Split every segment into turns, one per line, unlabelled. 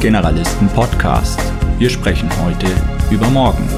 Generalisten Podcast. Wir sprechen heute über morgen.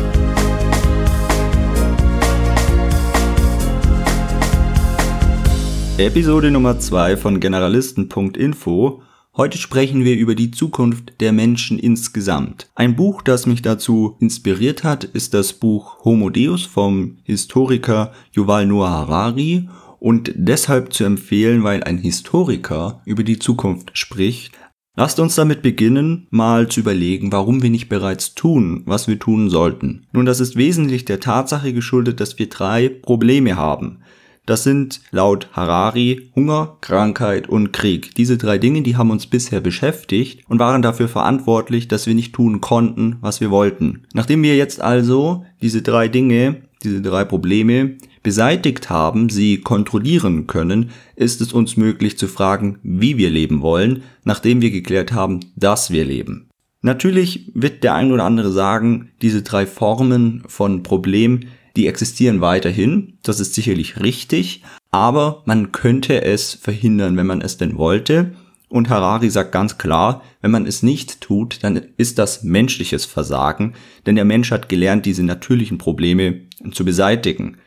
Episode Nummer 2 von Generalisten.info. Heute sprechen wir über die Zukunft der Menschen insgesamt. Ein Buch, das mich dazu inspiriert hat, ist das Buch Homo Deus vom Historiker Yuval Noah Harari und deshalb zu empfehlen, weil ein Historiker über die Zukunft spricht. Lasst uns damit beginnen, mal zu überlegen, warum wir nicht bereits tun, was wir tun sollten. Nun, das ist wesentlich der Tatsache geschuldet, dass wir drei Probleme haben. Das sind laut Harari Hunger, Krankheit und Krieg. Diese drei Dinge, die haben uns bisher beschäftigt und waren dafür verantwortlich, dass wir nicht tun konnten, was wir wollten. Nachdem wir jetzt also diese drei Dinge, diese drei Probleme beseitigt haben, sie kontrollieren können, ist es uns möglich zu fragen, wie wir leben wollen, nachdem wir geklärt haben, dass wir leben. Natürlich wird der ein oder andere sagen, diese drei Formen von Problem, die existieren weiterhin, das ist sicherlich richtig, aber man könnte es verhindern, wenn man es denn wollte. Und Harari sagt ganz klar, wenn man es nicht tut, dann ist das menschliches Versagen, denn der Mensch hat gelernt, diese natürlichen Probleme zu beseitigen.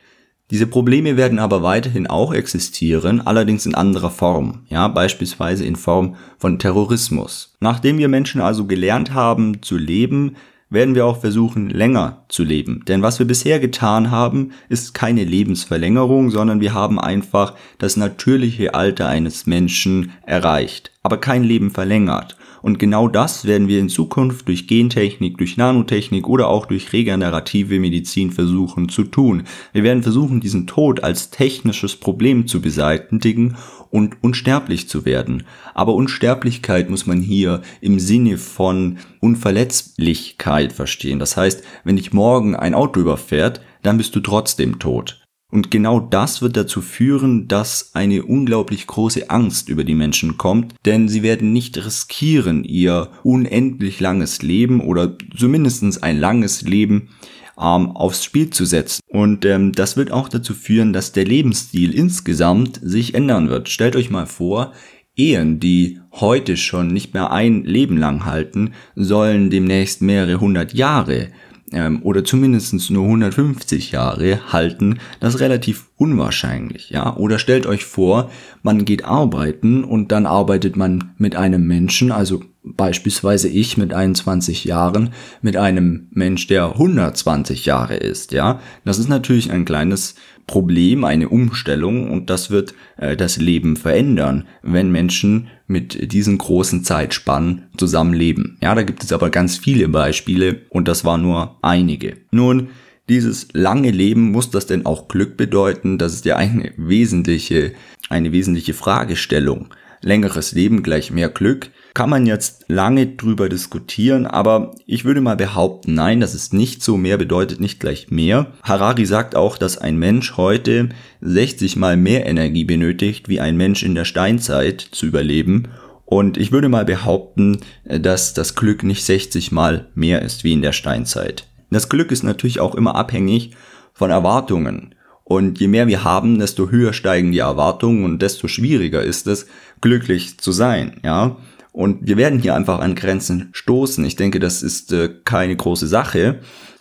Diese Probleme werden aber weiterhin auch existieren, allerdings in anderer Form, ja, beispielsweise in Form von Terrorismus. Nachdem wir Menschen also gelernt haben zu leben, werden wir auch versuchen, länger zu leben. Denn was wir bisher getan haben, ist keine Lebensverlängerung, sondern wir haben einfach das natürliche Alter eines Menschen erreicht, aber kein Leben verlängert. Und genau das werden wir in Zukunft durch Gentechnik, durch Nanotechnik oder auch durch regenerative Medizin versuchen zu tun. Wir werden versuchen, diesen Tod als technisches Problem zu beseitigen und unsterblich zu werden. Aber Unsterblichkeit muss man hier im Sinne von Unverletzlichkeit verstehen. Das heißt, wenn dich morgen ein Auto überfährt, dann bist du trotzdem tot. Und genau das wird dazu führen, dass eine unglaublich große Angst über die Menschen kommt, denn sie werden nicht riskieren, ihr unendlich langes Leben oder zumindest ein langes Leben ähm, aufs Spiel zu setzen. Und ähm, das wird auch dazu führen, dass der Lebensstil insgesamt sich ändern wird. Stellt euch mal vor, Ehen, die heute schon nicht mehr ein Leben lang halten, sollen demnächst mehrere hundert Jahre ähm, oder zumindest nur 150 Jahre halten, das relativ unwahrscheinlich, ja. Oder stellt euch vor, man geht arbeiten und dann arbeitet man mit einem Menschen, also beispielsweise ich mit 21 Jahren, mit einem Mensch, der 120 Jahre ist, ja. Das ist natürlich ein kleines Problem, eine Umstellung und das wird äh, das Leben verändern, wenn Menschen mit diesen großen Zeitspannen zusammenleben. Ja, da gibt es aber ganz viele Beispiele und das war nur einige. Nun, dieses lange Leben, muss das denn auch Glück bedeuten? Das ist ja eine wesentliche, eine wesentliche Fragestellung. Längeres Leben gleich mehr Glück kann man jetzt lange drüber diskutieren, aber ich würde mal behaupten, nein, das ist nicht so, mehr bedeutet nicht gleich mehr. Harari sagt auch, dass ein Mensch heute 60 mal mehr Energie benötigt, wie ein Mensch in der Steinzeit zu überleben. Und ich würde mal behaupten, dass das Glück nicht 60 mal mehr ist wie in der Steinzeit. Das Glück ist natürlich auch immer abhängig von Erwartungen. Und je mehr wir haben, desto höher steigen die Erwartungen und desto schwieriger ist es, glücklich zu sein, ja. Und wir werden hier einfach an Grenzen stoßen. Ich denke, das ist äh, keine große Sache.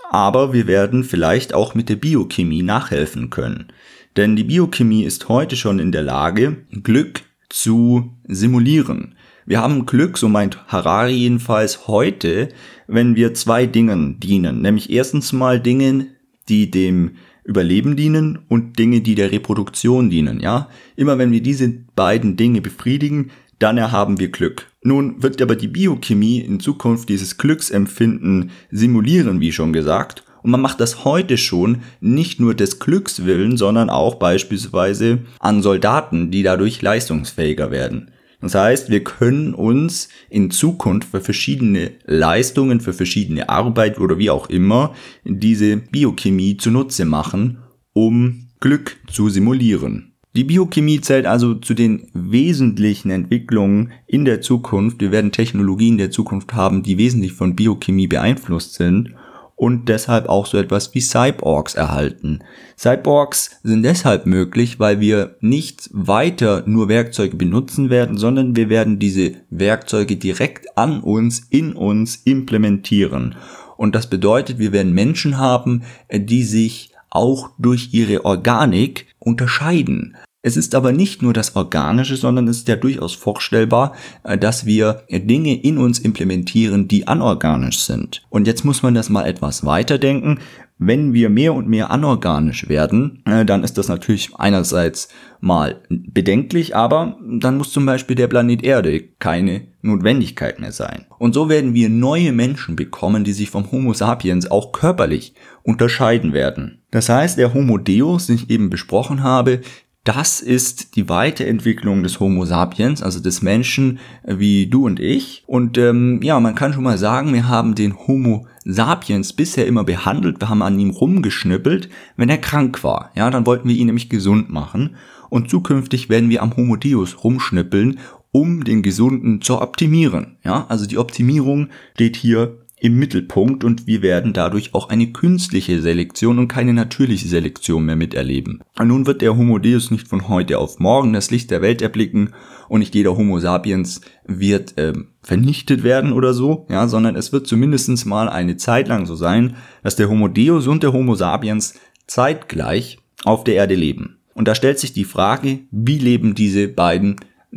Aber wir werden vielleicht auch mit der Biochemie nachhelfen können. Denn die Biochemie ist heute schon in der Lage, Glück zu simulieren. Wir haben Glück, so meint Harari jedenfalls heute, wenn wir zwei Dingen dienen. Nämlich erstens mal Dingen, die dem Überleben dienen und Dinge, die der Reproduktion dienen, ja. Immer wenn wir diese beiden Dinge befriedigen, dann erhaben wir Glück. Nun wird aber die Biochemie in Zukunft dieses Glücksempfinden simulieren, wie schon gesagt. Und man macht das heute schon nicht nur des Glücks willen, sondern auch beispielsweise an Soldaten, die dadurch leistungsfähiger werden. Das heißt, wir können uns in Zukunft für verschiedene Leistungen, für verschiedene Arbeit oder wie auch immer diese Biochemie zunutze machen, um Glück zu simulieren. Die Biochemie zählt also zu den wesentlichen Entwicklungen in der Zukunft. Wir werden Technologien der Zukunft haben, die wesentlich von Biochemie beeinflusst sind. und deshalb auch so etwas wie Cyborgs erhalten. Cyborgs sind deshalb möglich, weil wir nicht weiter nur Werkzeuge benutzen werden, sondern wir werden diese Werkzeuge direkt an uns, in uns implementieren. Und das bedeutet, wir werden Menschen haben, die sich auch durch ihre Organik unterscheiden. Es ist aber nicht nur das Organische, sondern es ist ja durchaus vorstellbar, äh, dass wir Dinge in uns implementieren, die anorganisch sind. Und jetzt muss man das mal etwas weiterdenken. Wenn wir mehr und mehr anorganisch werden, äh, dann ist das natürlich einerseits mal bedenklich, aber dann muss zum Beispiel der Planet Erde keine Notwendigkeit mehr sein. Und so werden wir neue Menschen bekommen, die sich vom Homo sapiens auch körperlich unterscheiden werden. Das heißt, der Homo Deus, den ich eben besprochen habe, das ist die Weiterentwicklung des Homo sapiens, also des Menschen wie du und ich. Und ähm, ja, man kann schon mal sagen, wir haben den Homo sapiens bisher immer behandelt, wir haben an ihm rumgeschnippelt, wenn er krank war. Ja, dann wollten wir ihn nämlich gesund machen. Und zukünftig werden wir am Homo Deus rumschnippeln, um den Gesunden zu optimieren. Ja, also die Optimierung steht hier im Mittelpunkt und wir werden dadurch auch eine künstliche Selektion und keine natürliche Selektion mehr miterleben. Und nun wird der Homo Deus nicht von heute auf morgen das Licht der Welt erblicken und nicht jeder Homo sapiens wird äh, vernichtet werden oder so, ja, sondern es wird zumindest mal eine Zeit lang so sein, dass der Homo Deus und der Homo sapiens zeitgleich auf der Erde leben. Und da stellt sich die Frage, wie leben diese beiden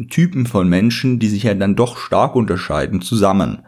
Typen von Menschen, die sich ja dann doch stark unterscheiden, zusammen.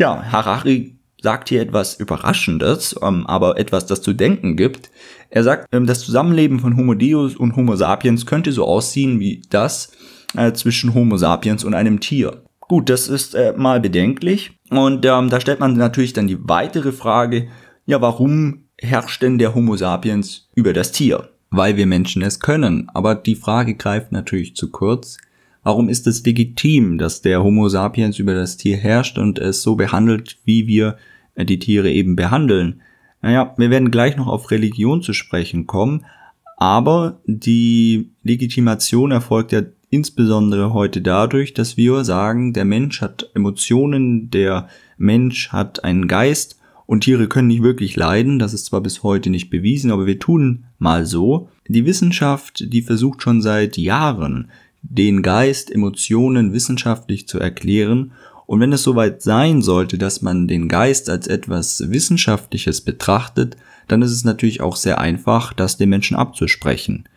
Ja, Harari sagt hier etwas Überraschendes, ähm, aber etwas, das zu denken gibt. Er sagt, ähm, das Zusammenleben von Homo Deus und Homo sapiens könnte so aussehen wie das äh, zwischen Homo sapiens und einem Tier. Gut, das ist äh, mal bedenklich. Und ähm, da stellt man natürlich dann die weitere Frage, ja, warum herrscht denn der Homo sapiens über das Tier? Weil wir Menschen es können. Aber die Frage greift natürlich zu kurz. Warum ist es legitim, dass der Homo sapiens über das Tier herrscht und es so behandelt, wie wir äh, die Tiere eben behandeln? Naja, wir werden gleich noch auf Religion zu sprechen kommen, aber die Legitimation erfolgt ja insbesondere heute dadurch, dass wir sagen, der Mensch hat Emotionen, der Mensch hat einen Geist und Tiere können nicht wirklich leiden. Das ist zwar bis heute nicht bewiesen, aber wir tun mal so. Die Wissenschaft, die versucht schon seit Jahren, den Geist, Emotionen wissenschaftlich zu erklären. Und wenn es soweit sein sollte, dass man den Geist als etwas Wissenschaftliches betrachtet, dann ist es natürlich auch sehr einfach, das den Menschen abzusprechen.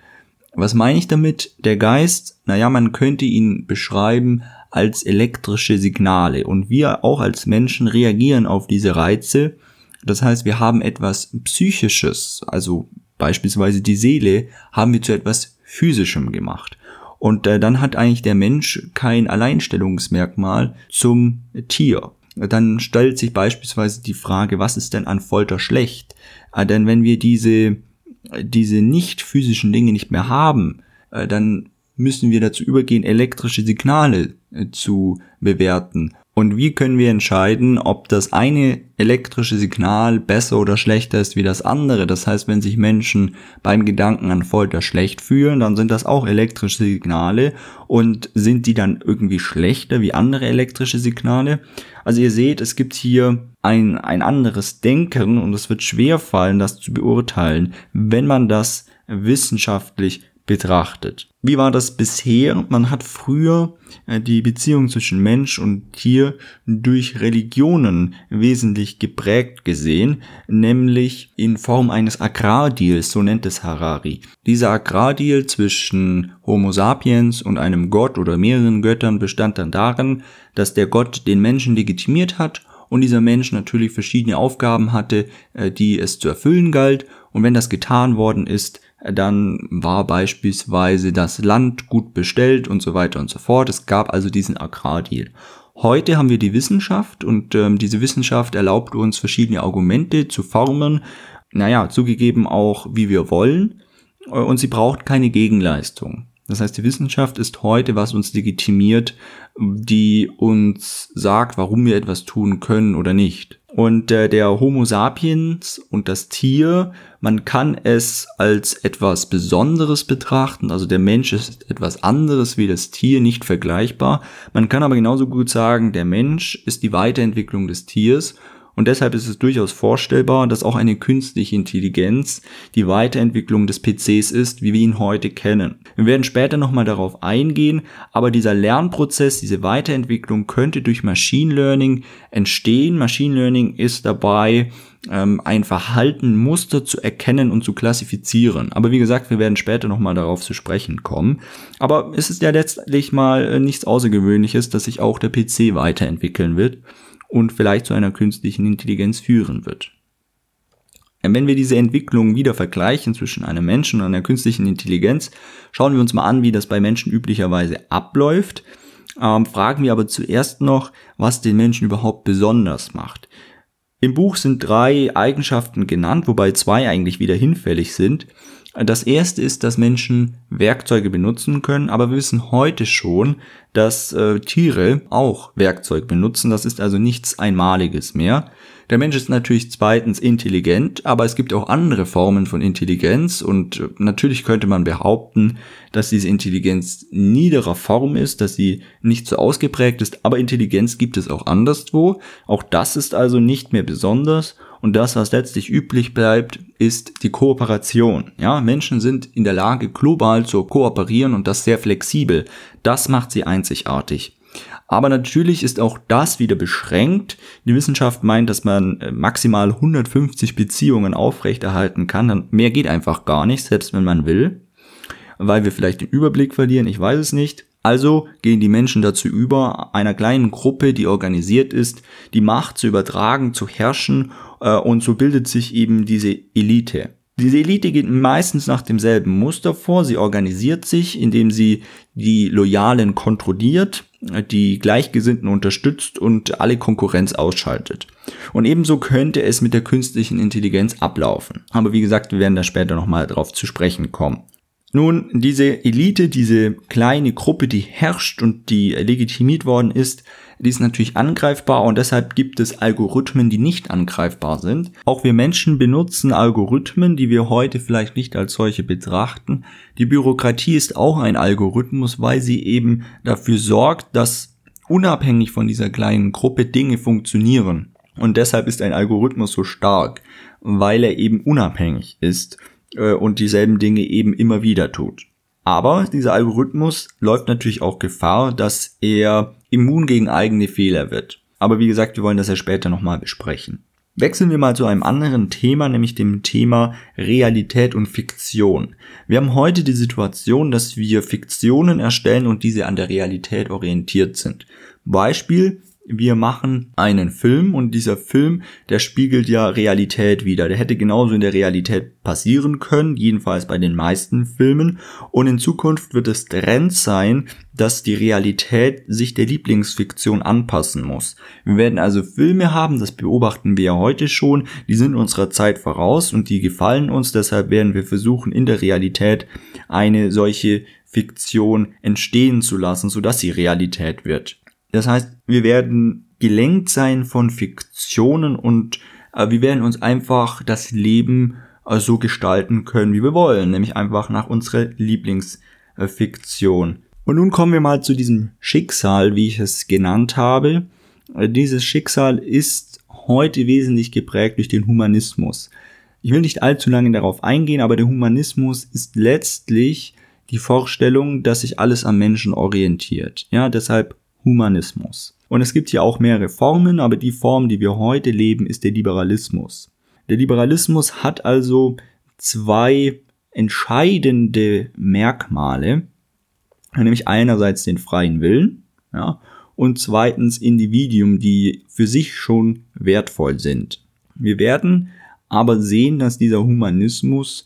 Was meine ich damit? Der Geist, naja, man könnte ihn beschreiben als elektrische Signale und wir auch als Menschen reagieren auf diese Reize. Das heißt, wir haben etwas Psychisches, also beispielsweise die Seele, haben wir zu etwas Physischem gemacht. Und äh, dann hat eigentlich der Mensch kein Alleinstellungsmerkmal zum Tier. Dann stellt sich beispielsweise die Frage, was ist denn an Folter schlecht? Äh, denn wenn wir diese, diese nicht physischen Dinge nicht mehr haben, äh, dann müssen wir dazu übergehen, elektrische Signale äh, zu bewerten. Und wie können wir entscheiden, ob das eine elektrische Signal besser oder schlechter ist wie das andere? Das heißt, wenn sich Menschen beim Gedanken an Folter schlecht fühlen, dann sind das auch elektrische Signale und sind die dann irgendwie schlechter wie andere elektrische Signale? Also ihr seht, es gibt hier ein, ein anderes Denken und es wird schwer fallen, das zu beurteilen, wenn man das wissenschaftlich betrachtet. Wie war das bisher? Man hat früher äh, die Beziehung zwischen Mensch und Tier durch Religionen wesentlich geprägt gesehen, nämlich in Form eines Agrardeals, so nennt es Harari. Dieser Agrardeal zwischen Homo sapiens und einem Gott oder mehreren Göttern bestand dann darin, dass der Gott den Menschen legitimiert hat und dieser Mensch natürlich verschiedene Aufgaben hatte, äh, die es zu erfüllen galt. Und wenn das getan worden ist, dann war beispielsweise das Land gut bestellt und so weiter und so fort. Es gab also diesen Agrardeal. Heute haben wir die Wissenschaft und ähm, diese Wissenschaft erlaubt uns verschiedene Argumente zu formen, naja, zugegeben auch, wie wir wollen, äh, und sie braucht keine Gegenleistung. Das heißt, die Wissenschaft ist heute, was uns legitimiert, die uns sagt, warum wir etwas tun können oder nicht. Und äh, der Homo sapiens und das Tier, man kann es als etwas Besonderes betrachten. Also der Mensch ist etwas anderes wie das Tier, nicht vergleichbar. Man kann aber genauso gut sagen, der Mensch ist die Weiterentwicklung des Tiers Und deshalb ist es durchaus vorstellbar, dass auch eine künstliche Intelligenz die Weiterentwicklung des PCs ist, wie wir ihn heute kennen. Wir werden später nochmal darauf eingehen, aber dieser Lernprozess, diese Weiterentwicklung könnte durch Machine Learning entstehen. Machine Learning ist dabei, ähm, ein Verhalten, Muster zu erkennen und zu klassifizieren. Aber wie gesagt, wir werden später nochmal darauf zu sprechen kommen. Aber es ist ja letztlich mal äh, nichts Außergewöhnliches, dass sich auch der PC weiterentwickeln wird und vielleicht zu einer künstlichen Intelligenz führen wird. Wenn wir diese Entwicklung wieder vergleichen zwischen einem Menschen und einer künstlichen Intelligenz, schauen wir uns mal an, wie das bei Menschen üblicherweise abläuft. Ähm, fragen wir aber zuerst noch, was den Menschen überhaupt besonders macht. Im Buch sind drei Eigenschaften genannt, wobei zwei eigentlich wieder hinfällig sind. Das erste ist, dass Menschen Werkzeuge benutzen können, aber wir wissen heute schon, dass äh, Tiere auch Werkzeug benutzen. Das ist also nichts Einmaliges mehr. Der Mensch ist natürlich zweitens intelligent, aber es gibt auch andere Formen von Intelligenz und äh, natürlich könnte man behaupten, dass diese Intelligenz niederer Form ist, dass sie nicht so ausgeprägt ist, aber Intelligenz gibt es auch anderswo. Auch das ist also nicht mehr besonders und das, was letztlich üblich bleibt, ist die Kooperation. Ja, Menschen sind in der Lage, global zu kooperieren und das sehr flexibel. Das macht sie einzigartig. Aber natürlich ist auch das wieder beschränkt. Die Wissenschaft meint, dass man äh, maximal 150 Beziehungen aufrechterhalten kann. Mehr geht einfach gar nicht, selbst wenn man will. Weil wir vielleicht den Überblick verlieren, ich weiß es nicht. Also gehen die Menschen dazu über, einer kleinen Gruppe, die organisiert ist, die Macht zu übertragen, zu herrschen und so bildet sich eben diese Elite. Diese Elite geht meistens nach demselben Muster vor. Sie organisiert sich, indem sie die Loyalen kontrolliert, die Gleichgesinnten unterstützt und alle Konkurrenz ausschaltet. Und ebenso könnte es mit der künstlichen Intelligenz ablaufen. Aber wie gesagt, wir werden da später nochmal drauf zu sprechen kommen. Nun, diese Elite, diese kleine Gruppe, die herrscht und die legitimiert worden ist, die ist natürlich angreifbar und deshalb gibt es Algorithmen, die nicht angreifbar sind. Auch wir Menschen benutzen Algorithmen, die wir heute vielleicht nicht als solche betrachten. Die Bürokratie ist auch ein Algorithmus, weil sie eben dafür sorgt, dass unabhängig von dieser kleinen Gruppe Dinge funktionieren. Und deshalb ist ein Algorithmus so stark, weil er eben unabhängig ist äh, und dieselben Dinge eben immer wieder tut. Aber dieser Algorithmus läuft natürlich auch Gefahr, dass er immun gegen eigene Fehler wird. Aber wie gesagt, wir wollen das ja später nochmal besprechen. Wechseln wir mal zu einem anderen Thema, nämlich dem Thema Realität und Fiktion. Wir haben heute die Situation, dass wir Fiktionen erstellen und diese an der Realität orientiert sind. Beispiel, wir machen einen Film und dieser Film, der spiegelt ja Realität wieder. Der hätte genauso in der Realität passieren können, jedenfalls bei den meisten Filmen. Und in Zukunft wird es Trend sein, dass die Realität sich der Lieblingsfiktion anpassen muss. Wir werden also Filme haben, das beobachten wir ja heute schon, die sind unserer Zeit voraus und die gefallen uns, deshalb werden wir versuchen, in der Realität eine solche Fiktion entstehen zu lassen, sodass sie Realität wird. Das heißt, wir werden gelenkt sein von Fiktionen und äh, wir werden uns einfach das Leben äh, so gestalten können, wie wir wollen, nämlich einfach nach unserer Lieblingsfiktion. Und nun kommen wir mal zu diesem Schicksal, wie ich es genannt habe. Äh, dieses Schicksal ist heute wesentlich geprägt durch den Humanismus. Ich will nicht allzu lange darauf eingehen, aber der Humanismus ist letztlich die Vorstellung, dass sich alles am Menschen orientiert. Ja, deshalb Humanismus. Und es gibt hier auch mehrere Formen, aber die Form, die wir heute leben, ist der Liberalismus. Der Liberalismus hat also zwei entscheidende Merkmale, nämlich einerseits den freien Willen, ja, und zweitens Individuum, die für sich schon wertvoll sind. Wir werden aber sehen, dass dieser Humanismus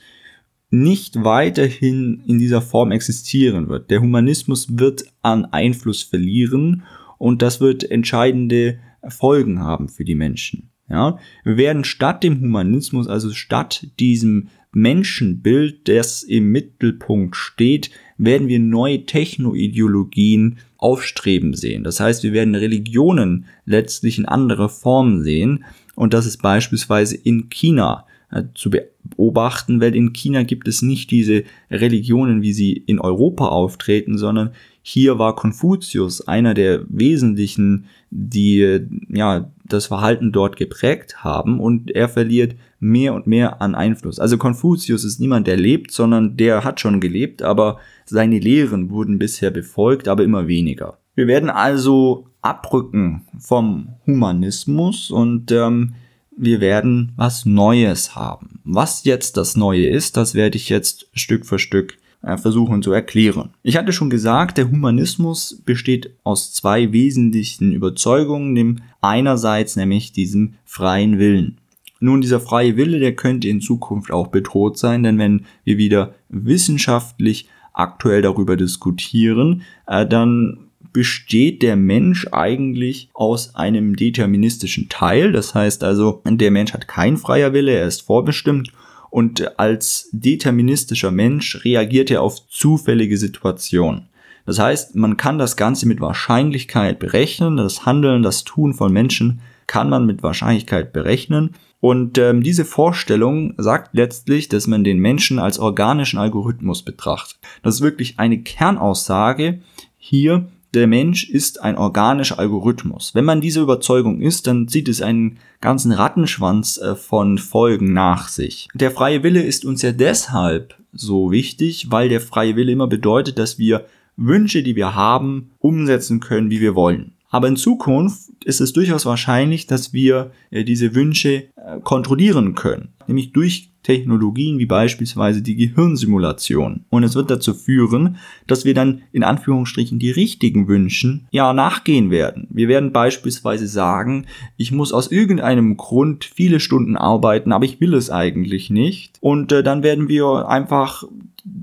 nicht weiterhin in dieser Form existieren wird. Der Humanismus wird an Einfluss verlieren und das wird entscheidende Folgen haben für die Menschen. Ja, wir werden statt dem Humanismus, also statt diesem Menschenbild, das im Mittelpunkt steht, werden wir neue Technoideologien aufstreben sehen. Das heißt, wir werden Religionen letztlich in anderer Form sehen. Und das ist beispielsweise in China zu beobachten, weil in China gibt es nicht diese Religionen, wie sie in Europa auftreten, sondern hier war Konfuzius einer der wesentlichen, die ja das Verhalten dort geprägt haben und er verliert mehr und mehr an Einfluss. Also Konfuzius ist niemand, der lebt, sondern der hat schon gelebt, aber seine Lehren wurden bisher befolgt, aber immer weniger. Wir werden also abrücken vom Humanismus und ähm, wir werden was Neues haben. Was jetzt das Neue ist, das werde ich jetzt Stück für Stück äh, versuchen zu erklären. Ich hatte schon gesagt, der Humanismus besteht aus zwei wesentlichen Überzeugungen, dem einerseits nämlich diesem freien Willen. Nun, dieser freie Wille, der könnte in Zukunft auch bedroht sein, denn wenn wir wieder wissenschaftlich aktuell darüber diskutieren, äh, dann besteht der Mensch eigentlich aus einem deterministischen Teil. Das heißt also, der Mensch hat kein freier Wille, er ist vorbestimmt und als deterministischer Mensch reagiert er auf zufällige Situationen. Das heißt, man kann das Ganze mit Wahrscheinlichkeit berechnen. Das Handeln, das Tun von Menschen kann man mit Wahrscheinlichkeit berechnen. Und ähm, diese Vorstellung sagt letztlich, dass man den Menschen als organischen Algorithmus betrachtet. Das ist wirklich eine Kernaussage hier der Mensch ist ein organischer Algorithmus. Wenn man diese Überzeugung ist, dann zieht es einen ganzen Rattenschwanz äh, von Folgen nach sich. Der freie Wille ist uns ja deshalb so wichtig, weil der freie Wille immer bedeutet, dass wir Wünsche, die wir haben, umsetzen können, wie wir wollen. Aber in Zukunft ist es durchaus wahrscheinlich, dass wir äh, diese Wünsche äh, kontrollieren können, nämlich durch Technologien wie beispielsweise die Gehirnsimulation. Und es wird dazu führen, dass wir dann in Anführungsstrichen die richtigen Wünschen ja nachgehen werden. Wir werden beispielsweise sagen, ich muss aus irgendeinem Grund viele Stunden arbeiten, aber ich will es eigentlich nicht. Und äh, dann werden wir einfach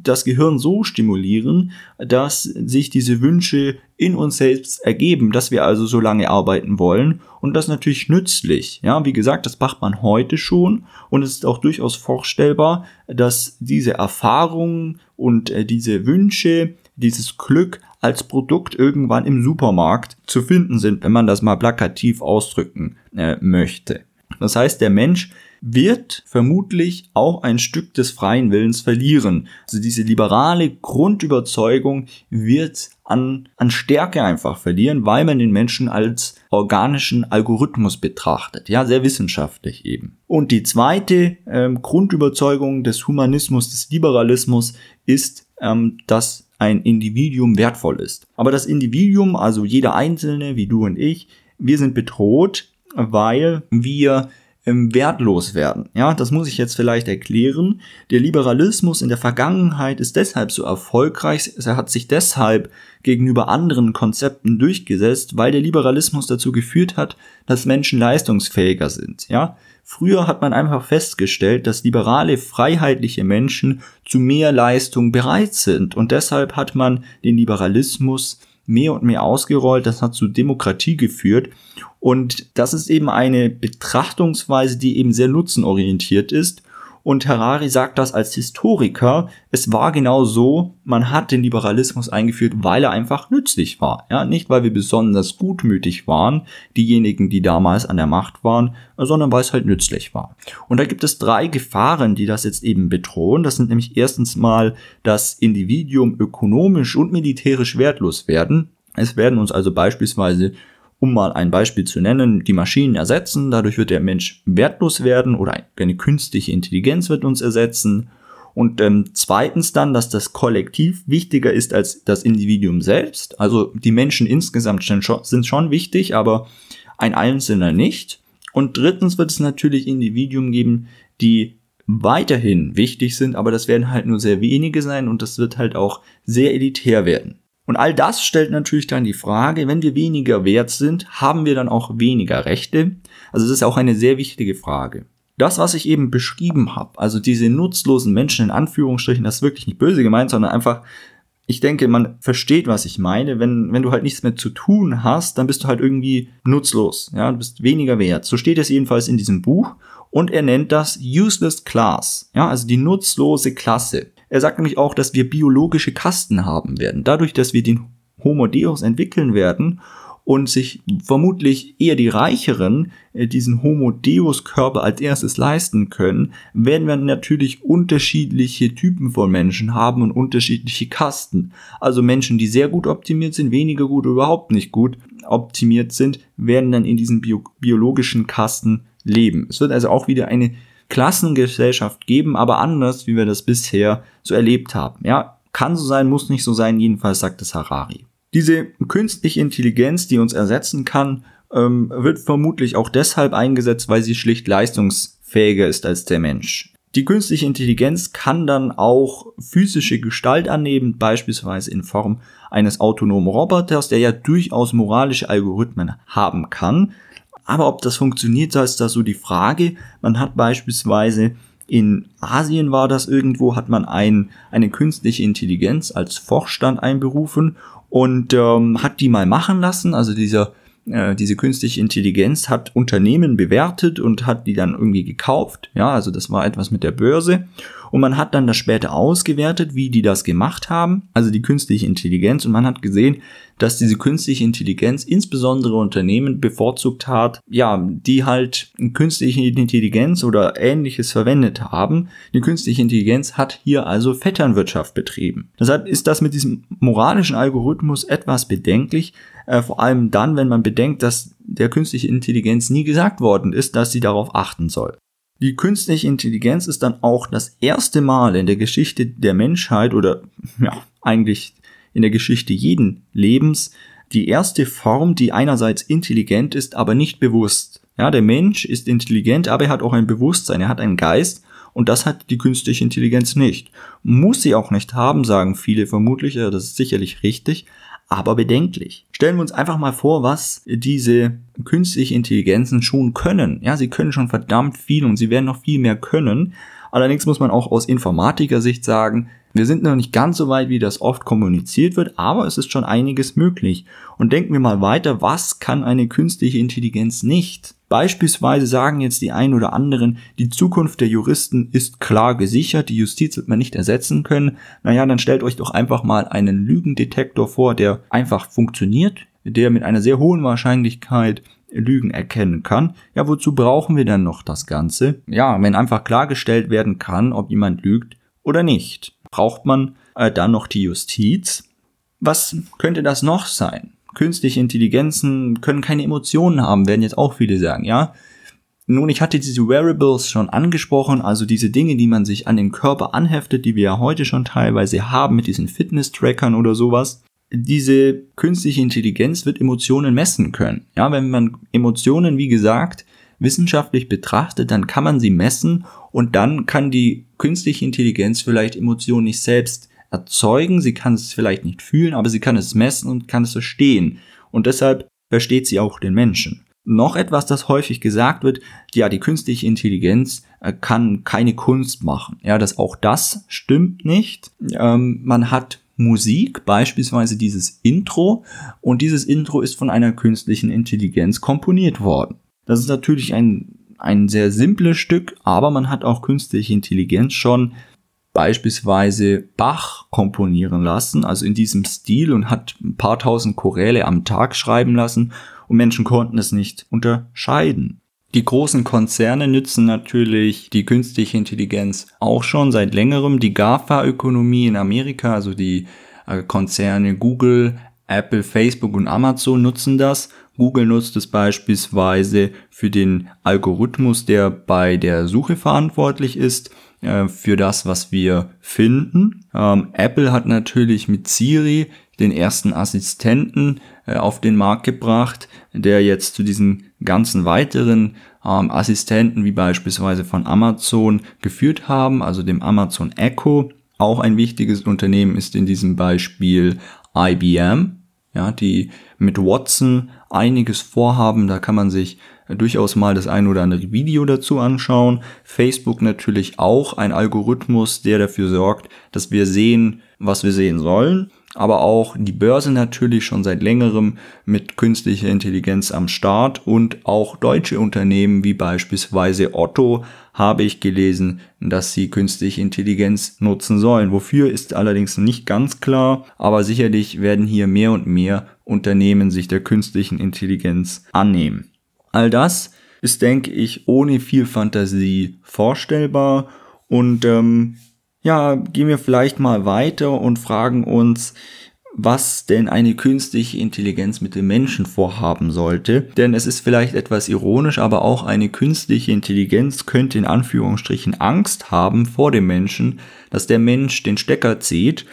das Gehirn so stimulieren, dass sich diese Wünsche in uns selbst ergeben, dass wir also so lange arbeiten wollen und das natürlich nützlich. Ja, wie gesagt, das macht man heute schon und es ist auch durchaus vorstellbar, dass diese Erfahrungen und äh, diese Wünsche, dieses Glück als Produkt irgendwann im Supermarkt zu finden sind, wenn man das mal plakativ ausdrücken äh, möchte. Das heißt, der Mensch wird vermutlich auch ein Stück des freien Willens verlieren. Also diese liberale Grundüberzeugung wird an, an Stärke einfach verlieren, weil man den Menschen als organischen Algorithmus betrachtet. Ja, sehr wissenschaftlich eben. Und die zweite ähm, Grundüberzeugung des Humanismus, des Liberalismus ist, ähm, dass ein Individuum wertvoll ist. Aber das Individuum, also jeder Einzelne, wie du und ich, wir sind bedroht, weil wir wertlos werden. Ja, das muss ich jetzt vielleicht erklären. Der Liberalismus in der Vergangenheit ist deshalb so erfolgreich, er hat sich deshalb gegenüber anderen Konzepten durchgesetzt, weil der Liberalismus dazu geführt hat, dass Menschen leistungsfähiger sind. Ja, früher hat man einfach festgestellt, dass liberale, freiheitliche Menschen zu mehr Leistung bereit sind und deshalb hat man den Liberalismus mehr und mehr ausgerollt, das hat zu Demokratie geführt. Und das ist eben eine Betrachtungsweise, die eben sehr nutzenorientiert ist und Harari sagt das als Historiker. Es war genau so, man hat den Liberalismus eingeführt, weil er einfach nützlich war. Ja, nicht weil wir besonders gutmütig waren, diejenigen, die damals an der Macht waren, sondern weil es halt nützlich war. Und da gibt es drei Gefahren, die das jetzt eben bedrohen. Das sind nämlich erstens mal das Individuum ökonomisch und militärisch wertlos werden. Es werden uns also beispielsweise um mal ein Beispiel zu nennen, die Maschinen ersetzen, dadurch wird der Mensch wertlos werden oder eine künstliche Intelligenz wird uns ersetzen. Und ähm, zweitens dann, dass das Kollektiv wichtiger ist als das Individuum selbst. Also die Menschen insgesamt sind schon wichtig, aber ein Einzelner nicht. Und drittens wird es natürlich Individuen geben, die weiterhin wichtig sind, aber das werden halt nur sehr wenige sein und das wird halt auch sehr elitär werden. Und all das stellt natürlich dann die Frage, wenn wir weniger wert sind, haben wir dann auch weniger Rechte? Also das ist auch eine sehr wichtige Frage. Das, was ich eben beschrieben habe, also diese nutzlosen Menschen in Anführungsstrichen, das ist wirklich nicht böse gemeint, sondern einfach, ich denke, man versteht, was ich meine. Wenn, wenn du halt nichts mehr zu tun hast, dann bist du halt irgendwie nutzlos. Ja, du bist weniger wert. So steht es jedenfalls in diesem Buch. Und er nennt das Useless Class. Ja, also die nutzlose Klasse. Er sagt nämlich auch, dass wir biologische Kasten haben werden. Dadurch, dass wir den Homo Deus entwickeln werden und sich vermutlich eher die Reicheren äh, diesen Homo Deus Körper als erstes leisten können, werden wir natürlich unterschiedliche Typen von Menschen haben und unterschiedliche Kasten. Also Menschen, die sehr gut optimiert sind, weniger gut, überhaupt nicht gut optimiert sind, werden dann in diesen bio biologischen Kasten leben. Es wird also auch wieder eine Klassengesellschaft geben, aber anders, wie wir das bisher so erlebt haben. Ja, kann so sein, muss nicht so sein, jedenfalls sagt es Harari. Diese künstliche Intelligenz, die uns ersetzen kann, ähm, wird vermutlich auch deshalb eingesetzt, weil sie schlicht leistungsfähiger ist als der Mensch. Die künstliche Intelligenz kann dann auch physische Gestalt annehmen, beispielsweise in Form eines autonomen Roboters, der ja durchaus moralische Algorithmen haben kann. Aber ob das funktioniert, da ist da so die Frage. Man hat beispielsweise in Asien war das irgendwo, hat man ein, eine künstliche Intelligenz als Vorstand einberufen und ähm, hat die mal machen lassen. Also dieser äh, diese künstliche Intelligenz hat Unternehmen bewertet und hat die dann irgendwie gekauft. Ja, also das war etwas mit der Börse. Und man hat dann das später ausgewertet, wie die das gemacht haben, also die künstliche Intelligenz. Und man hat gesehen, dass diese künstliche Intelligenz insbesondere Unternehmen bevorzugt hat, ja, die halt künstliche Intelligenz oder ähnliches verwendet haben. Die künstliche Intelligenz hat hier also Vetternwirtschaft betrieben. Deshalb ist das mit diesem moralischen Algorithmus etwas bedenklich, äh, vor allem dann, wenn man bedenkt, dass der künstliche Intelligenz nie gesagt worden ist, dass sie darauf achten soll. Die künstliche Intelligenz ist dann auch das erste Mal in der Geschichte der Menschheit oder ja, eigentlich in der Geschichte jeden Lebens die erste Form, die einerseits intelligent ist, aber nicht bewusst. Ja, der Mensch ist intelligent, aber er hat auch ein Bewusstsein, er hat einen Geist und das hat die künstliche Intelligenz nicht. Muss sie auch nicht haben, sagen viele vermutlich, ja, das ist sicherlich richtig, aber bedenklich. Stellen wir uns einfach mal vor, was diese künstliche Intelligenzen schon können. Ja, sie können schon verdammt viel und sie werden noch viel mehr können. Allerdings muss man auch aus Informatiker-Sicht sagen, wir sind noch nicht ganz so weit, wie das oft kommuniziert wird, aber es ist schon einiges möglich. Und denken wir mal weiter, was kann eine künstliche Intelligenz nicht? Beispielsweise sagen jetzt die einen oder anderen, die Zukunft der Juristen ist klar gesichert, die Justiz wird man nicht ersetzen können. Naja, dann stellt euch doch einfach mal einen Lügendetektor vor, der einfach funktioniert, der mit einer sehr hohen Wahrscheinlichkeit Lügen erkennen kann. Ja, wozu brauchen wir dann noch das Ganze? Ja, wenn einfach klargestellt werden kann, ob jemand lügt oder nicht braucht man äh, dann noch die Justiz. Was könnte das noch sein? Künstliche Intelligenzen können keine Emotionen haben, werden jetzt auch viele sagen, ja. Nun, ich hatte diese Wearables schon angesprochen, also diese Dinge, die man sich an den Körper anheftet, die wir ja heute schon teilweise haben mit diesen Fitness-Trackern oder sowas. Diese künstliche Intelligenz wird Emotionen messen können. Ja, wenn man Emotionen, wie gesagt, wissenschaftlich betrachtet, dann kann man sie messen und dann kann die künstliche Intelligenz vielleicht Emotionen nicht selbst erzeugen, sie kann es vielleicht nicht fühlen, aber sie kann es messen und kann es verstehen. Und deshalb versteht sie auch den Menschen. Noch etwas, das häufig gesagt wird, ja, die künstliche Intelligenz äh, kann keine Kunst machen. Ja, das auch das stimmt nicht. Ähm, man hat Musik, beispielsweise dieses Intro, und dieses Intro ist von einer künstlichen Intelligenz komponiert worden. Das ist natürlich ein, ein sehr simples Stück, aber man hat auch künstliche Intelligenz schon beispielsweise Bach komponieren lassen, also in diesem Stil und hat ein paar tausend Choräle am Tag schreiben lassen und Menschen konnten es nicht unterscheiden. Die großen Konzerne nützen natürlich die künstliche Intelligenz auch schon seit längerem. Die GAFA-Ökonomie in Amerika, also die äh, Konzerne Google, Apple, Facebook und Amazon nutzen das Google nutzt es beispielsweise für den Algorithmus, der bei der Suche verantwortlich ist, äh, für das, was wir finden. Ähm, Apple hat natürlich mit Siri den ersten Assistenten äh, auf den Markt gebracht, der jetzt zu diesen ganzen weiteren ähm, Assistenten wie beispielsweise von Amazon geführt haben, also dem Amazon Echo. Auch ein wichtiges Unternehmen ist in diesem Beispiel IBM, ja, die mit Watson einiges vorhaben. Da kann man sich durchaus mal das ein oder andere Video dazu anschauen. Facebook natürlich auch ein Algorithmus, der dafür sorgt, dass wir sehen, was wir sehen sollen. aber auch die Börse natürlich schon seit längerem mit künstlicher Intelligenz am Start und auch deutsche Unternehmen wie beispielsweise Otto habe ich gelesen, dass sie künstliche Intelligenz nutzen sollen. Wofür ist allerdings nicht ganz klar, aber sicherlich werden hier mehr und mehr Unternehmen sich der künstlichen Intelligenz annehmen. All das ist, denke ich, ohne viel Fantasie vorstellbar und ähm, ja, gehen wir vielleicht mal weiter und fragen uns, was denn eine künstliche Intelligenz mit dem Menschen vorhaben sollte. Denn es ist vielleicht etwas ironisch, aber auch eine künstliche Intelligenz könnte in Anführungsstrichen Angst haben vor dem Menschen, dass der Mensch den Stecker zieht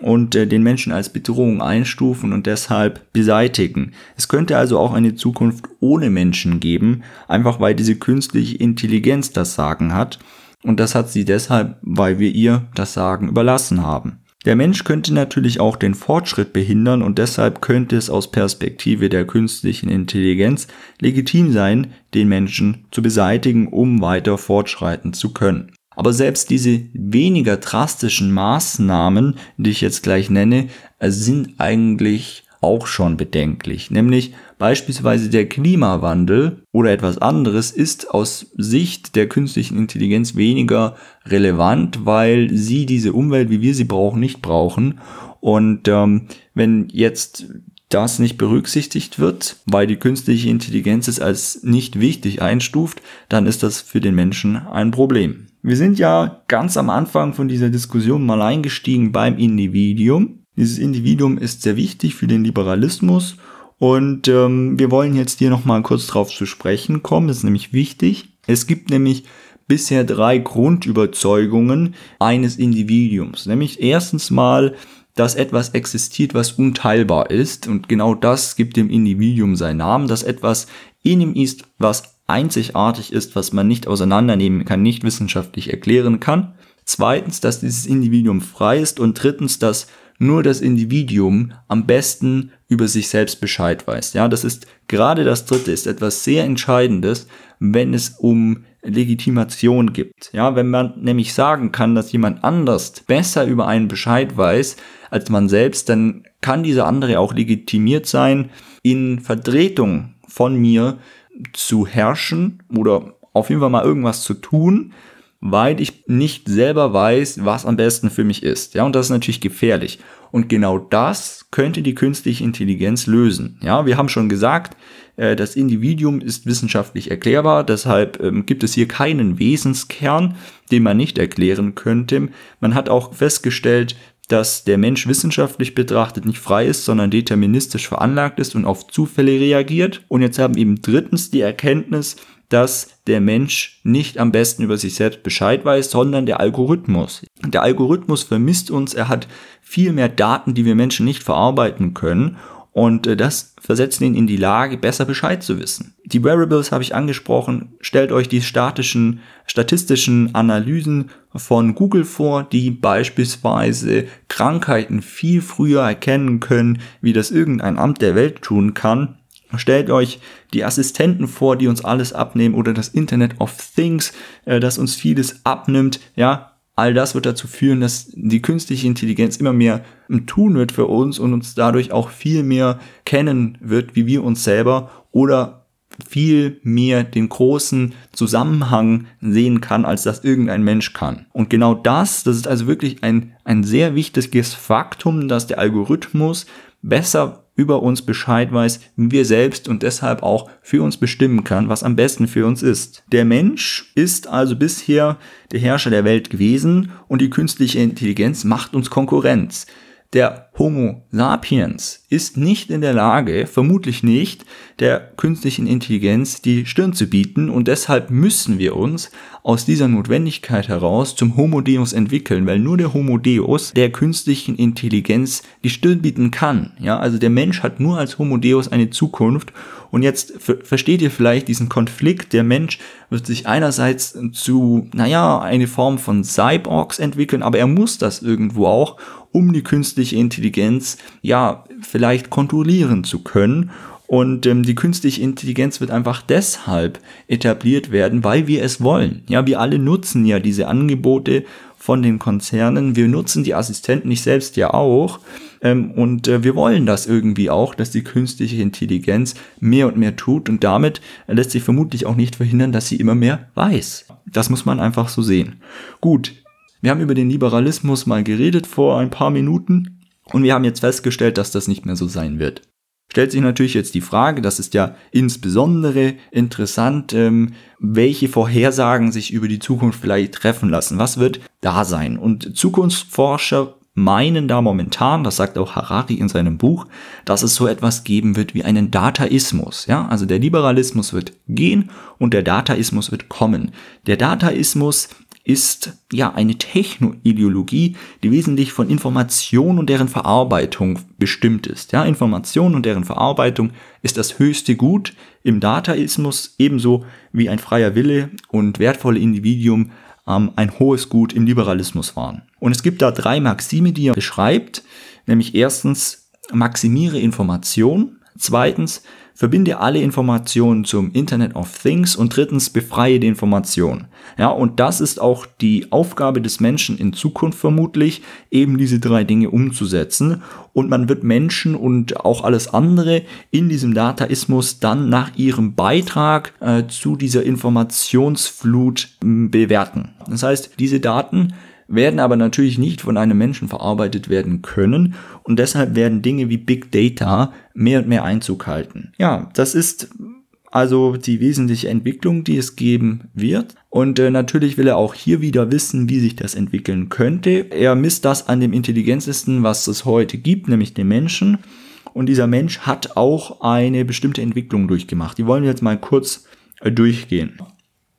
und äh, den Menschen als Bedrohung einstufen und deshalb beseitigen. Es könnte also auch eine Zukunft ohne Menschen geben, einfach weil diese künstliche Intelligenz das Sagen hat. Und das hat sie deshalb, weil wir ihr das Sagen überlassen haben. Der Mensch könnte natürlich auch den Fortschritt behindern und deshalb könnte es aus Perspektive der künstlichen Intelligenz legitim sein, den Menschen zu beseitigen, um weiter fortschreiten zu können. Aber selbst diese weniger drastischen Maßnahmen, die ich jetzt gleich nenne, sind eigentlich auch schon bedenklich. Nämlich beispielsweise der Klimawandel oder etwas anderes ist aus Sicht der künstlichen Intelligenz weniger relevant, weil sie diese Umwelt, wie wir sie brauchen, nicht brauchen. Und ähm, wenn jetzt das nicht berücksichtigt wird, weil die künstliche Intelligenz es als nicht wichtig einstuft, dann ist das für den Menschen ein Problem. Wir sind ja ganz am Anfang von dieser Diskussion mal eingestiegen beim Individuum. Dieses Individuum ist sehr wichtig für den Liberalismus und ähm, wir wollen jetzt hier nochmal kurz drauf zu sprechen kommen. Das ist nämlich wichtig. Es gibt nämlich bisher drei Grundüberzeugungen eines Individuums. Nämlich erstens mal, dass etwas existiert, was unteilbar ist. Und genau das gibt dem Individuum seinen Namen, dass etwas in ihm ist, was einzigartig ist, was man nicht auseinandernehmen kann, nicht wissenschaftlich erklären kann. Zweitens, dass dieses Individuum frei ist. Und drittens, dass nur das Individuum am besten über sich selbst Bescheid weiß. Ja, das ist gerade das dritte, ist etwas sehr Entscheidendes, wenn es um Legitimation gibt. Ja, wenn man nämlich sagen kann, dass jemand anders besser über einen Bescheid weiß als man selbst, dann kann dieser andere auch legitimiert sein, in Vertretung von mir zu herrschen oder auf jeden Fall mal irgendwas zu tun, weil ich nicht selber weiß, was am besten für mich ist. Ja, und das ist natürlich gefährlich. Und genau das könnte die künstliche Intelligenz lösen. Ja, wir haben schon gesagt, äh, das Individuum ist wissenschaftlich erklärbar, deshalb ähm, gibt es hier keinen Wesenskern, den man nicht erklären könnte. Man hat auch festgestellt, dass der Mensch wissenschaftlich betrachtet nicht frei ist, sondern deterministisch veranlagt ist und auf Zufälle reagiert. Und jetzt haben eben drittens die Erkenntnis, dass der Mensch nicht am besten über sich selbst Bescheid weiß, sondern der Algorithmus. Der Algorithmus vermisst uns, er hat viel mehr Daten, die wir Menschen nicht verarbeiten können. Und äh, das versetzt ihn in die Lage, besser Bescheid zu wissen. Die Wearables habe ich angesprochen. Stellt euch die statischen, statistischen Analysen von Google vor, die beispielsweise Krankheiten viel früher erkennen können, wie das irgendein Amt der Welt tun kann. Stellt euch die Assistenten vor, die uns alles abnehmen oder das Internet of Things, äh, das uns vieles abnimmt. Ja, all das wird dazu führen, dass die künstliche Intelligenz immer mehr tun wird für uns und uns dadurch auch viel mehr kennen wird, wie wir uns selber oder viel mehr den großen Zusammenhang sehen kann, als das irgendein Mensch kann. Und genau das, das ist also wirklich ein, ein sehr wichtiges Faktum, dass der Algorithmus besser über uns Bescheid weiß, wir selbst und deshalb auch für uns bestimmen kann, was am besten für uns ist. Der Mensch ist also bisher der Herrscher der Welt gewesen und die künstliche Intelligenz macht uns Konkurrenz. Der Homo sapiens ist nicht in der Lage, vermutlich nicht, der künstlichen Intelligenz die Stirn zu bieten und deshalb müssen wir uns aus dieser Notwendigkeit heraus zum Homo Deus entwickeln, weil nur der Homo Deus der künstlichen Intelligenz die Stirn bieten kann. Ja, also der Mensch hat nur als Homo Deus eine Zukunft und jetzt versteht ihr vielleicht diesen Konflikt. Der Mensch wird sich einerseits zu, naja, eine Form von Cyborgs entwickeln, aber er muss das irgendwo auch, um die künstliche Intelligenz, ja, vielleicht kontrollieren zu können. Und ähm, die künstliche Intelligenz wird einfach deshalb etabliert werden, weil wir es wollen. Ja, wir alle nutzen ja diese Angebote von den Konzernen. Wir nutzen die Assistenten nicht selbst ja auch. Ähm, und äh, wir wollen das irgendwie auch, dass die künstliche Intelligenz mehr und mehr tut und damit lässt sich vermutlich auch nicht verhindern, dass sie immer mehr weiß. Das muss man einfach so sehen. Gut, wir haben über den Liberalismus mal geredet vor ein paar Minuten und wir haben jetzt festgestellt, dass das nicht mehr so sein wird. Stellt sich natürlich jetzt die Frage, das ist ja insbesondere interessant, ähm, welche Vorhersagen sich über die Zukunft vielleicht treffen lassen. Was wird da sein? Und Zukunftsforscher meinen da momentan, das sagt auch Harari in seinem Buch, dass es so etwas geben wird wie einen Dataismus. Ja, also der Liberalismus wird gehen und der Dataismus wird kommen. Der Dataismus ist ja eine Technoideologie, die wesentlich von Information und deren Verarbeitung bestimmt ist. Ja, Information und deren Verarbeitung ist das höchste Gut im Dataismus, ebenso wie ein freier Wille und wertvolle Individuum ähm, ein hohes Gut im Liberalismus waren. Und es gibt da drei Maxime, die er beschreibt, nämlich erstens maximiere Information, zweitens verbinde alle Informationen zum Internet of Things und drittens befreie die Information. Ja, und das ist auch die Aufgabe des Menschen in Zukunft vermutlich, eben diese drei Dinge umzusetzen. Und man wird Menschen und auch alles andere in diesem Dataismus dann nach ihrem Beitrag äh, zu dieser Informationsflut bewerten. Das heißt, diese Daten werden aber natürlich nicht von einem Menschen verarbeitet werden können und deshalb werden Dinge wie Big Data mehr und mehr Einzug halten. Ja, das ist also die wesentliche Entwicklung, die es geben wird. Und äh, natürlich will er auch hier wieder wissen, wie sich das entwickeln könnte. Er misst das an dem intelligentesten, was es heute gibt, nämlich dem Menschen. Und dieser Mensch hat auch eine bestimmte Entwicklung durchgemacht. Die wollen wir jetzt mal kurz äh, durchgehen.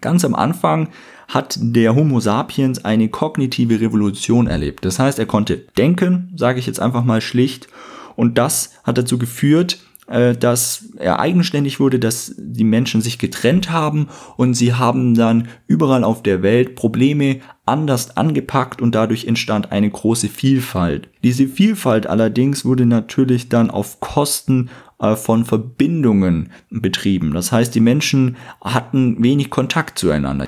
Ganz am Anfang hat der Homo sapiens eine kognitive Revolution erlebt. Das heißt, er konnte denken, sage ich jetzt einfach mal schlicht, und das hat dazu geführt, äh, dass er eigenständig wurde, dass die Menschen sich getrennt haben und sie haben dann überall auf der Welt Probleme anders angepackt und dadurch entstand eine große Vielfalt. Diese Vielfalt allerdings wurde natürlich dann auf Kosten äh, von Verbindungen betrieben. Das heißt, die Menschen hatten wenig Kontakt zueinander.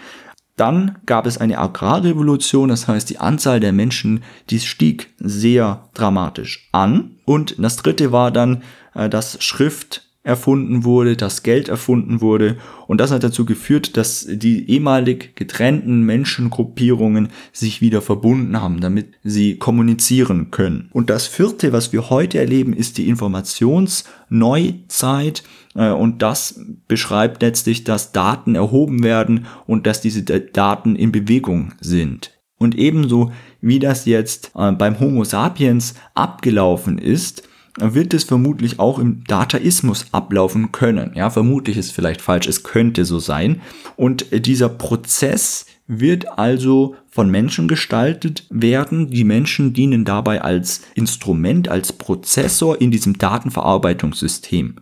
Dann gab es eine Agrarrevolution, das heißt die Anzahl der Menschen, die stieg sehr dramatisch an. Und das dritte war dann, äh, dass Schrift erfunden wurde, dass Geld erfunden wurde und das hat dazu geführt, dass die ehemalig getrennten Menschengruppierungen sich wieder verbunden haben, damit sie kommunizieren können. Und das vierte, was wir heute erleben, ist die Informationsneuzeit und das beschreibt letztlich, dass Daten erhoben werden und dass diese Daten in Bewegung sind. Und ebenso wie das jetzt äh, beim Homo sapiens abgelaufen ist, wird es vermutlich auch im Dataismus ablaufen können. Ja, vermutlich ist vielleicht falsch, es könnte so sein. Und dieser Prozess wird also von Menschen gestaltet werden. Die Menschen dienen dabei als Instrument, als Prozessor in diesem Datenverarbeitungssystem.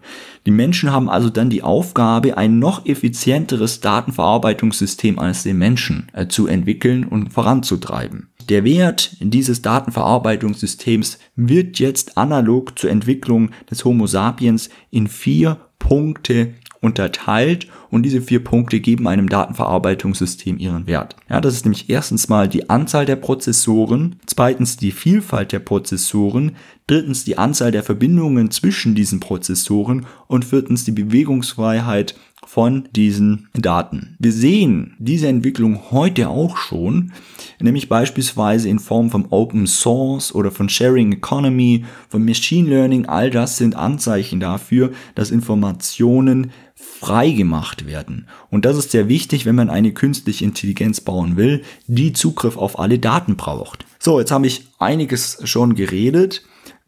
Die Menschen haben also dann die Aufgabe, ein noch effizienteres Datenverarbeitungssystem als den Menschen äh, zu entwickeln und voranzutreiben. Der Wert dieses Datenverarbeitungssystems wird jetzt analog zur Entwicklung des Homo sapiens in vier Punkte unterteilt und diese vier Punkte geben einem Datenverarbeitungssystem ihren Wert. Ja, das ist nämlich erstens mal die Anzahl der Prozessoren, zweitens die Vielfalt der Prozessoren, drittens die Anzahl der Verbindungen zwischen diesen Prozessoren und viertens die Bewegungsfreiheit von diesen Daten. Wir sehen diese Entwicklung heute auch schon, nämlich beispielsweise in Form von Open Source oder von Sharing Economy, von Machine Learning. All das sind Anzeichen dafür, dass Informationen frei gemacht werden. Und das ist sehr wichtig, wenn man eine künstliche Intelligenz bauen will, die Zugriff auf alle Daten braucht. So, jetzt habe ich einiges schon geredet.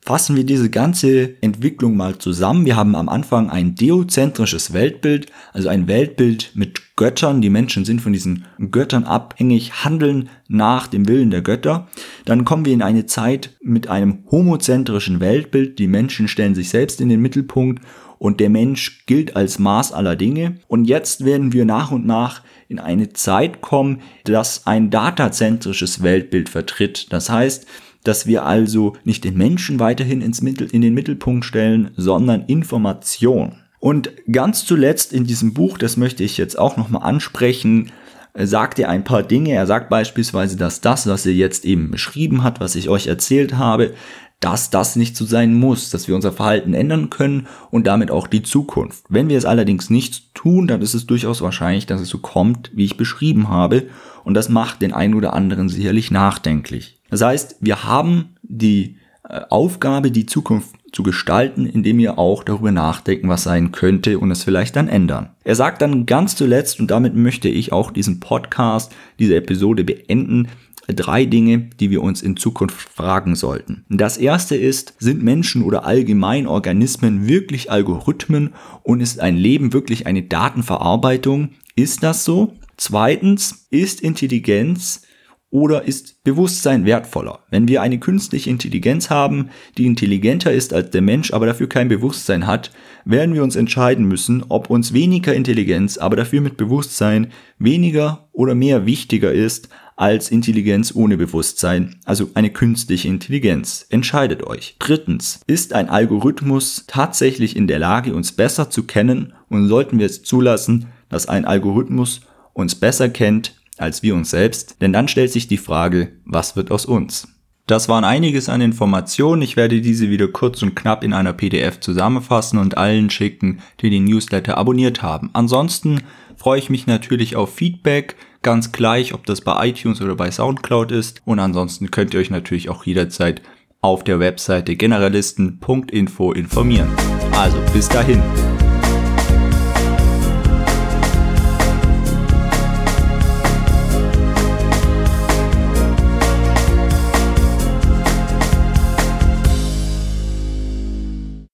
Fassen wir diese ganze Entwicklung mal zusammen. Wir haben am Anfang ein deozentrisches Weltbild, also ein Weltbild mit Göttern. Die Menschen sind von diesen Göttern abhängig, handeln nach dem Willen der Götter. Dann kommen wir in eine Zeit mit einem homozentrischen Weltbild. Die Menschen stellen sich selbst in den Mittelpunkt und der Mensch gilt als Maß aller Dinge. Und jetzt werden wir nach und nach in eine Zeit kommen, das ein datazentrisches Weltbild vertritt. Das heißt, dass wir also nicht den Menschen weiterhin ins Mittel, in den Mittelpunkt stellen, sondern Information. Und ganz zuletzt in diesem Buch, das möchte ich jetzt auch nochmal ansprechen, sagt er ein paar Dinge. Er sagt beispielsweise, dass das, was er jetzt eben beschrieben hat, was ich euch erzählt habe, dass das nicht so sein muss, dass wir unser Verhalten ändern können und damit auch die Zukunft. Wenn wir es allerdings nicht tun, dann ist es durchaus wahrscheinlich, dass es so kommt, wie ich beschrieben habe, und das macht den einen oder anderen sicherlich nachdenklich. Das heißt, wir haben die äh, Aufgabe, die Zukunft zu gestalten, indem wir auch darüber nachdenken, was sein könnte und es vielleicht dann ändern. Er sagt dann ganz zuletzt, und damit möchte ich auch diesen Podcast, diese Episode beenden, drei Dinge, die wir uns in Zukunft fragen sollten. Das erste ist, sind Menschen oder allgemein Organismen wirklich Algorithmen und ist ein Leben wirklich eine Datenverarbeitung? Ist das so? Zweitens, ist Intelligenz oder ist Bewusstsein wertvoller? Wenn wir eine künstliche Intelligenz haben, die intelligenter ist als der Mensch, aber dafür kein Bewusstsein hat, werden wir uns entscheiden müssen, ob uns weniger Intelligenz, aber dafür mit Bewusstsein weniger oder mehr wichtiger ist als Intelligenz ohne Bewusstsein, also eine künstliche Intelligenz. Entscheidet euch. Drittens, ist ein Algorithmus tatsächlich in der Lage, uns besser zu kennen und sollten wir es zulassen, dass ein Algorithmus uns besser kennt als wir uns selbst, denn dann stellt sich die Frage, was wird aus uns? Das waren einiges an Informationen. Ich werde diese wieder kurz und knapp in einer PDF zusammenfassen und allen schicken, die den Newsletter abonniert haben. Ansonsten freue ich mich natürlich auf Feedback, ganz gleich, ob das bei iTunes oder bei SoundCloud ist. Und ansonsten könnt ihr euch natürlich auch jederzeit auf der Webseite generalisten.info informieren. Also bis dahin.